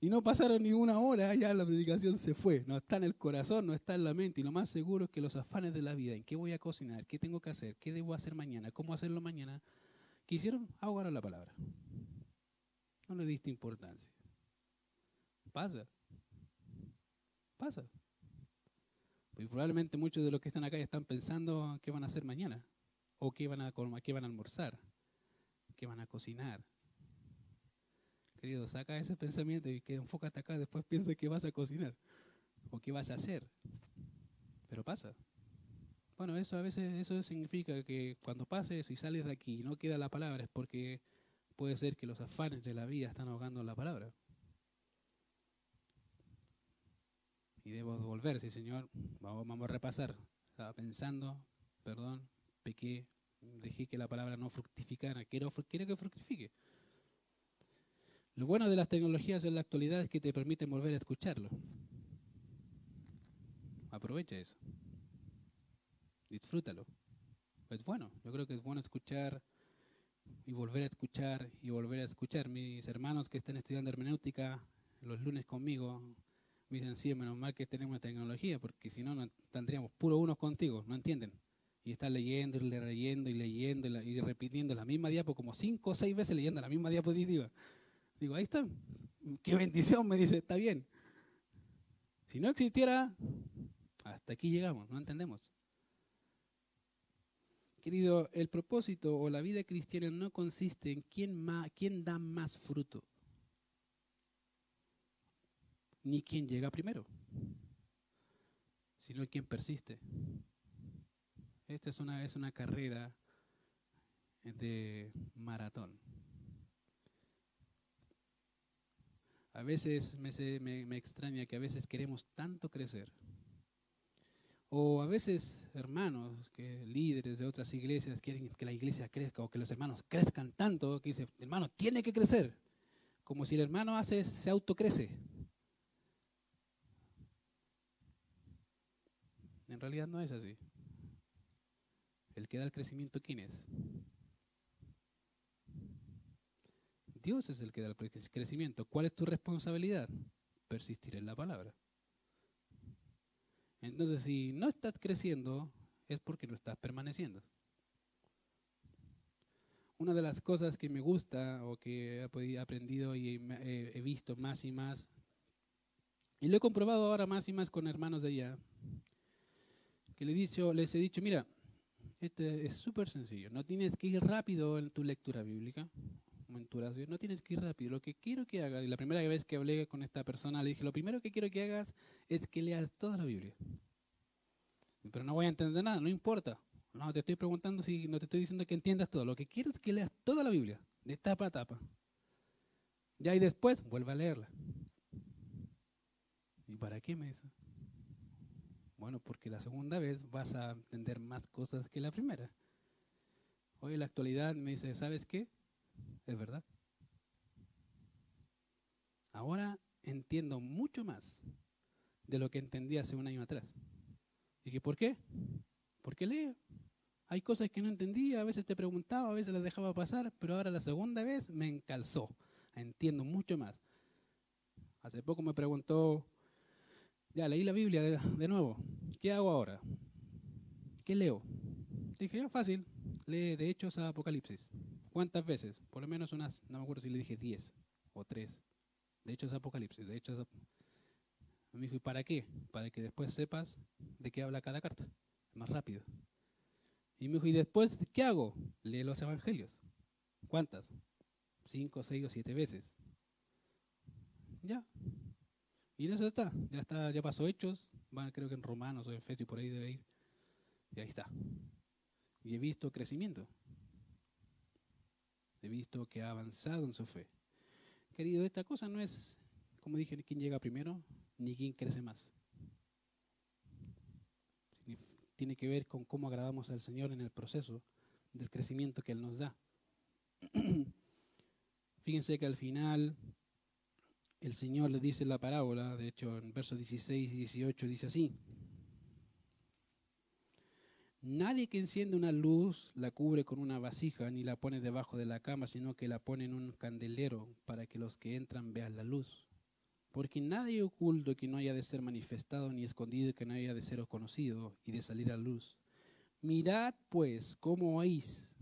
Y no pasaron ni una hora, ya la predicación se fue. No está en el corazón, no está en la mente. Y lo más seguro es que los afanes de la vida, en qué voy a cocinar, qué tengo que hacer, qué debo hacer mañana, cómo hacerlo mañana, quisieron ahogar la palabra. No le diste importancia. Pasa. Pasa. Y probablemente muchos de los que están acá están pensando qué van a hacer mañana, o qué van a, qué van a almorzar, qué van a cocinar. Querido, saca ese pensamiento y que enfócate acá, después piensa qué vas a cocinar o qué vas a hacer. Pero pasa. Bueno, eso a veces eso significa que cuando pase eso y sales de aquí y no queda la palabra es porque puede ser que los afanes de la vida están ahogando la palabra. Y debo volver, sí Señor, vamos, a repasar. Estaba pensando, perdón, pequé, dejé que la palabra no fructificara, quiero, quiero que fructifique. Lo bueno de las tecnologías en la actualidad es que te permiten volver a escucharlo. Aprovecha eso. Disfrútalo. Es bueno, yo creo que es bueno escuchar y volver a escuchar y volver a escuchar. Mis hermanos que están estudiando hermenéutica los lunes conmigo, dicen, sí, menos mal que tenemos tecnología, porque si no, tendríamos puro unos contigo, no entienden. Y están leyendo y leyendo y leyendo y repitiendo la misma diapo como cinco o seis veces leyendo la misma diapositiva. Digo, ahí está. Qué bendición, me dice, está bien. Si no existiera, hasta aquí llegamos, no entendemos. Querido, el propósito o la vida cristiana no consiste en quién da más fruto ni quien llega primero, sino quien persiste. Esta es una, una carrera de maratón. A veces me, me, extraña que a veces queremos tanto crecer. O a veces hermanos, que líderes de otras iglesias quieren que la iglesia crezca o que los hermanos crezcan tanto que dicen, hermano, tiene que crecer. Como si el hermano hace, se autocrece. En realidad no es así. El que da el crecimiento, ¿quién es? Dios es el que da el crecimiento. ¿Cuál es tu responsabilidad? Persistir en la palabra. Entonces, si no estás creciendo, es porque no estás permaneciendo. una de las cosas que me gusta o que he aprendido y he visto más y más, y lo he comprobado ahora más y más con hermanos de allá, que les he dicho, les he dicho mira, este es súper sencillo, no tienes que ir rápido en tu lectura bíblica, no tienes que ir rápido, lo que quiero que hagas, y la primera vez que hablé con esta persona le dije, lo primero que quiero que hagas es que leas toda la Biblia. Pero no voy a entender nada, no importa. No, te estoy preguntando si no te estoy diciendo que entiendas todo. Lo que quiero es que leas toda la Biblia, de tapa a tapa. Ya y después vuelve a leerla. ¿Y para qué me dice? Bueno, porque la segunda vez vas a entender más cosas que la primera. Hoy en la actualidad me dice, ¿sabes qué? Es verdad. Ahora entiendo mucho más de lo que entendí hace un año atrás. Dije, ¿por qué? Porque leo. Hay cosas que no entendía, a veces te preguntaba, a veces las dejaba pasar, pero ahora la segunda vez me encalzó. Entiendo mucho más. Hace poco me preguntó, ya leí la Biblia de, nuevo, ¿qué hago ahora? ¿Qué leo? Dije, ya fácil, lee de Hechos a Apocalipsis. ¿Cuántas veces? Por lo menos unas, no me acuerdo si le dije 10 o 3. De Hechos a Apocalipsis, de Hechos Me dijo, ¿y para qué? Para que después sepas de qué habla cada carta, más rápido. Y me dijo, ¿y después qué hago? Lee los evangelios. ¿Cuántas? Cinco, seis o siete veces. Ya. Y en eso está. Ya está, ya pasó hechos. Van, creo que en Romanos o en Efesios por ahí debe ir. Y ahí está. Y he visto crecimiento. He visto que ha avanzado en su fe. Querido, esta cosa no es, como dije, quién llega primero, ni quién crece más tiene que ver con cómo agradamos al Señor en el proceso del crecimiento que Él nos da. Fíjense que al final el Señor le dice la parábola, de hecho en versos 16 y 18 dice así, Nadie que enciende una luz la cubre con una vasija ni la pone debajo de la cama, sino que la pone en un candelero para que los que entran vean la luz. Porque nadie oculto que no haya de ser manifestado, ni escondido que no haya de ser conocido y de salir a luz. Mirad pues cómo oís.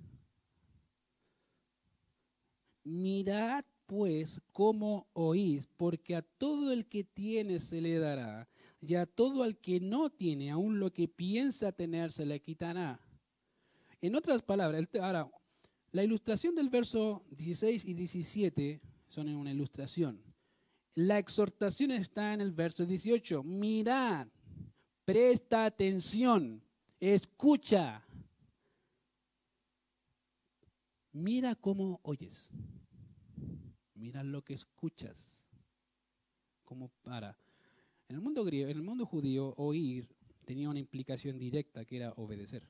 Mirad pues cómo oís, porque a todo el que tiene se le dará, y a todo el que no tiene, aún lo que piensa tener se le quitará. En otras palabras, ahora, la ilustración del verso 16 y 17 son en una ilustración. La exhortación está en el verso 18. Mirad, presta atención, escucha. Mira cómo oyes. Mira lo que escuchas. Como para. En el mundo griego, en el mundo judío, oír tenía una implicación directa que era obedecer.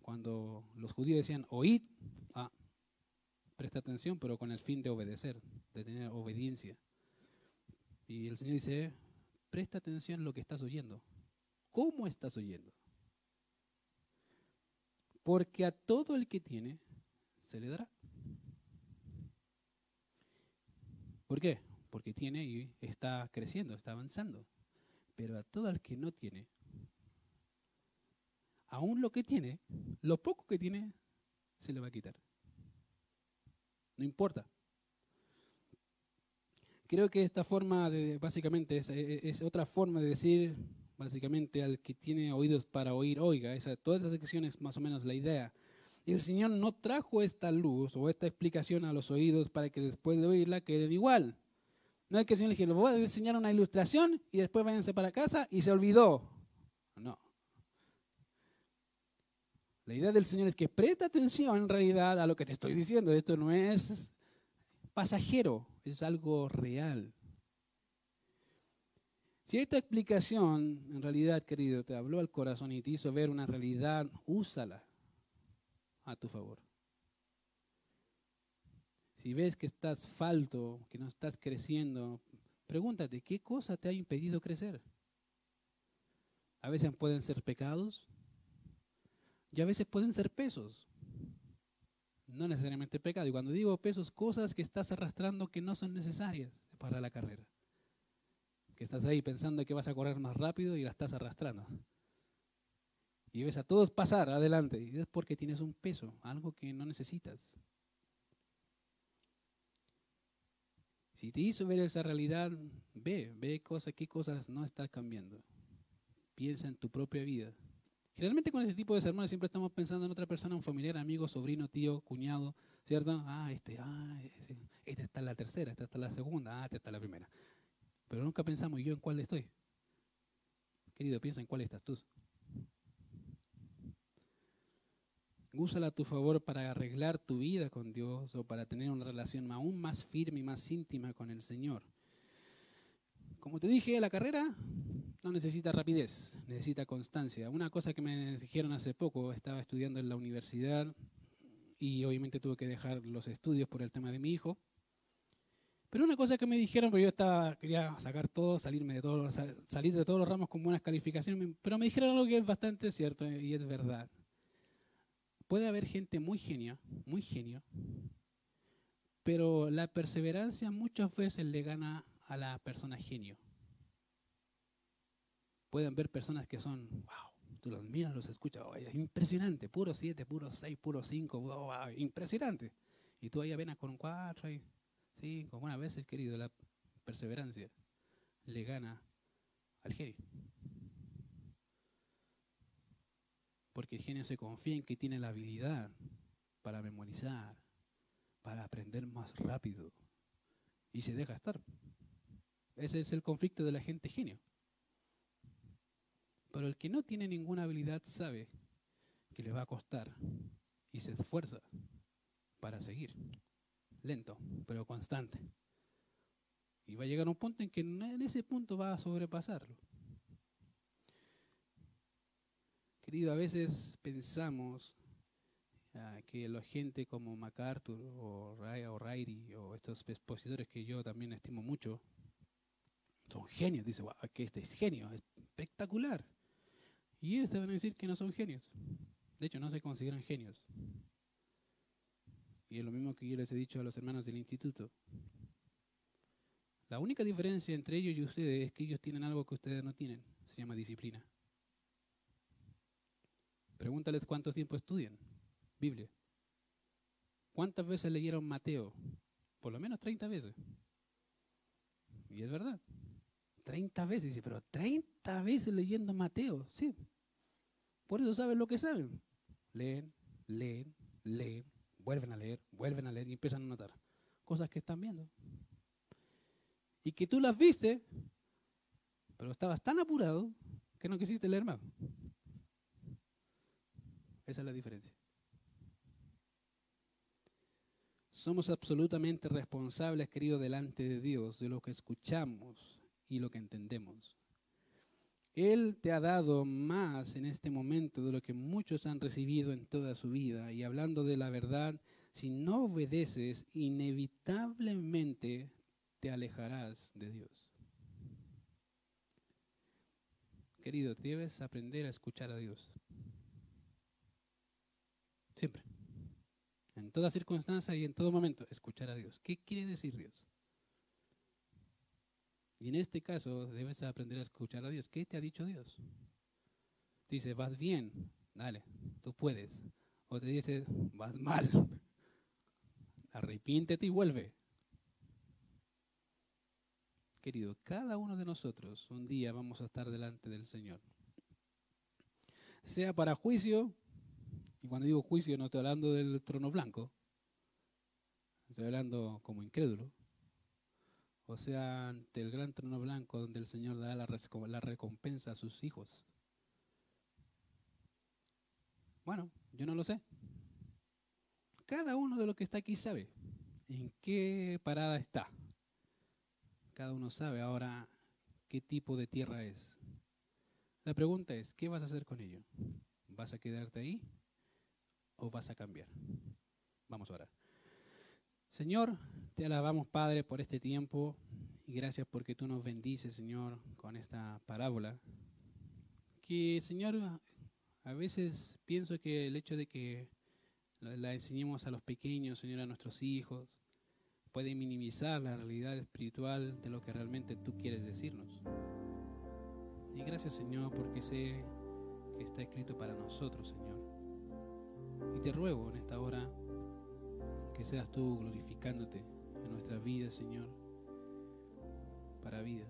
Cuando los judíos decían oíd, ah, presta atención, pero con el fin de obedecer, de tener obediencia. Y el Señor dice, presta atención a lo que estás oyendo. ¿Cómo estás oyendo? Porque a todo el que tiene, se le dará. ¿Por qué? Porque tiene y está creciendo, está avanzando. Pero a todo el que no tiene, aún lo que tiene, lo poco que tiene, se le va a quitar. No importa. Creo que esta forma, de, básicamente, es, otra forma de decir, básicamente, al que tiene oídos para oír, oiga. Esa, todas esas secciones, más o menos la idea. Y el Señor no trajo esta luz o esta explicación a los oídos para que después de oírla quede igual. No es que el Señor le dijera, voy a enseñar una ilustración y después váyanse para casa y se olvidó. No. La idea del Señor es que presta atención en realidad a lo que te estoy diciendo. Esto no es pasajero, es algo real. Si esta explicación, en realidad, querido, te habló al corazón y te hizo ver una realidad, úsala a tu favor. Si ves que estás falto, que no estás creciendo, pregúntate, ¿qué cosa te ha impedido crecer? A veces pueden ser pecados y a veces pueden ser pesos no necesariamente pecado. Y cuando digo pesos, cosas que estás arrastrando que no son necesarias para la carrera. Que estás ahí pensando que vas a correr más rápido y la estás arrastrando. Y ves a todos pasar adelante. Y es porque tienes un peso, algo que no necesitas. Si te hizo ver esa realidad, ve, ve cosas, qué cosas no estás cambiando. Piensa en tu propia vida. Generalmente con este tipo de sermones siempre estamos pensando en otra persona, un familiar, amigo, sobrino, tío, cuñado, ¿cierto? Ah, este, ah, esta está en la tercera, esta está la segunda, ah, esta está la primera. Pero nunca pensamos, ¿y yo en cuál estoy? Querido, piensa en cuál estás tú. Úsala a tu favor para arreglar tu vida con Dios o para tener una relación aún más firme y más íntima con el Señor. Como te dije, la carrera no necesita rapidez, necesita constancia. Una cosa que me dijeron hace poco, estaba estudiando en la universidad y obviamente tuve que dejar los estudios por el tema de mi hijo. Pero una cosa que me dijeron, porque yo estaba, quería sacar todo, salirme de todos, salir de todos los ramos con buenas calificaciones, pero me dijeron algo que es bastante cierto y es verdad puede haber gente muy genio, muy genio, pero la perseverancia muchas veces le gana a la persona genio. Pueden ver personas que son, wow, tú los miras, los escuchas, es impresionante, puro 7, puro 6, puro 5, wow, impresionante. Y tú ahí apenas con un 4 y 5, buenas veces, querido, la perseverancia le gana al genio. Porque el genio se confía en que tiene la habilidad para memorizar, para aprender más rápido. Y se deja estar. Ese es el conflicto de la gente genio. Pero el que no tiene ninguna habilidad sabe que le va a costar y se esfuerza para seguir. Lento, pero constante. Y va a llegar a un punto en que en ese punto va a sobrepasarlo. A veces pensamos ah, que la gente como MacArthur o, Ray, o o estos expositores que yo también estimo mucho son genios. Dice, wow, que este es genio, es espectacular. Y ellos te van a decir que no son genios. De hecho, no se consideran genios. Y es lo mismo que yo les he dicho a los hermanos del instituto. La única diferencia entre ellos y ustedes es que ellos tienen algo que ustedes no tienen. Se llama disciplina. Pregúntales cuánto tiempo estudian Biblia. ¿Cuántas veces leyeron Mateo? Por lo menos 30 veces. Y es verdad. 30 veces. Dice, pero 30 veces leyendo Mateo. Sí. Por eso saben lo que saben. Leen, leen, leen, vuelven a leer, vuelven a leer y empiezan a notar cosas que están viendo. Y que tú las viste, pero estabas tan apurado que no quisiste leer más. Esa es la diferencia. Somos absolutamente responsables, querido, delante de Dios, de lo que escuchamos y lo que entendemos. Él te ha dado más en este momento de lo que muchos han recibido en toda su vida. Y hablando de la verdad, si no obedeces, inevitablemente te alejarás de Dios. Querido, debes aprender a escuchar a Dios. Siempre. En toda circunstancia y en todo momento, escuchar a Dios. ¿Qué quiere decir Dios? Y en este caso debes aprender a escuchar a Dios. ¿Qué te ha dicho Dios? dice, vas bien, dale, tú puedes. O te dice, vas mal, arrepiéntete y vuelve. Querido, cada uno de nosotros un día vamos a estar delante del Señor. Sea para juicio y cuando digo juicio no estoy hablando del trono blanco, estoy hablando como incrédulo. O sea, ante el gran trono blanco donde el Señor dará la, la recompensa a sus hijos. Bueno, yo no lo sé. Cada uno de los que está aquí sabe en qué parada está. Cada uno sabe ahora qué tipo de tierra es. La pregunta es, ¿qué vas a hacer con ello? ¿Vas a quedarte ahí o vas a cambiar? Vamos a orar. Señor, te alabamos, Padre, por este tiempo y gracias porque tú nos bendices, Señor, con esta parábola. Que, Señor, a veces pienso que el hecho de que la enseñemos a los pequeños, Señor, a nuestros hijos, puede minimizar la realidad espiritual de lo que realmente tú quieres decirnos. Y gracias, Señor, porque sé que está escrito para nosotros, Señor. Y te ruego en esta hora que seas tú glorificándote en nuestra vida, Señor, para vida.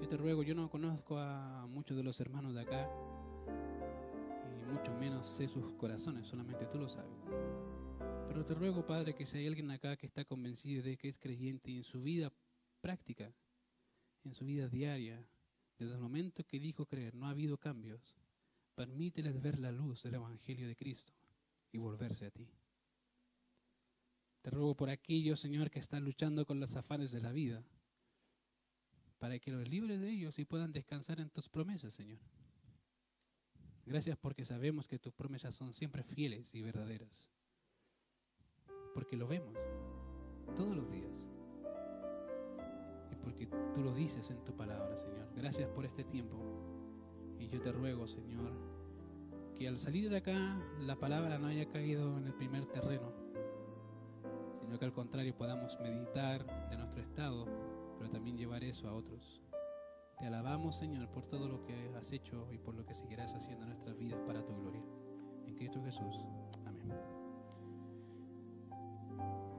Yo te ruego, yo no conozco a muchos de los hermanos de acá, y mucho menos sé sus corazones, solamente tú lo sabes. Pero te ruego, Padre, que si hay alguien acá que está convencido de que es creyente y en su vida práctica, en su vida diaria, desde el momento que dijo creer, no ha habido cambios, permíteles ver la luz del Evangelio de Cristo y volverse a ti. Te ruego por aquellos, Señor, que están luchando con los afanes de la vida, para que los libres de ellos y puedan descansar en tus promesas, Señor. Gracias porque sabemos que tus promesas son siempre fieles y verdaderas. Porque lo vemos todos los días. Y porque tú lo dices en tu palabra, Señor. Gracias por este tiempo. Y yo te ruego, Señor, que al salir de acá la palabra no haya caído en el primer terreno, sino que al contrario podamos meditar de nuestro estado, pero también llevar eso a otros. Te alabamos, Señor, por todo lo que has hecho y por lo que seguirás haciendo en nuestras vidas para tu gloria. En Cristo Jesús.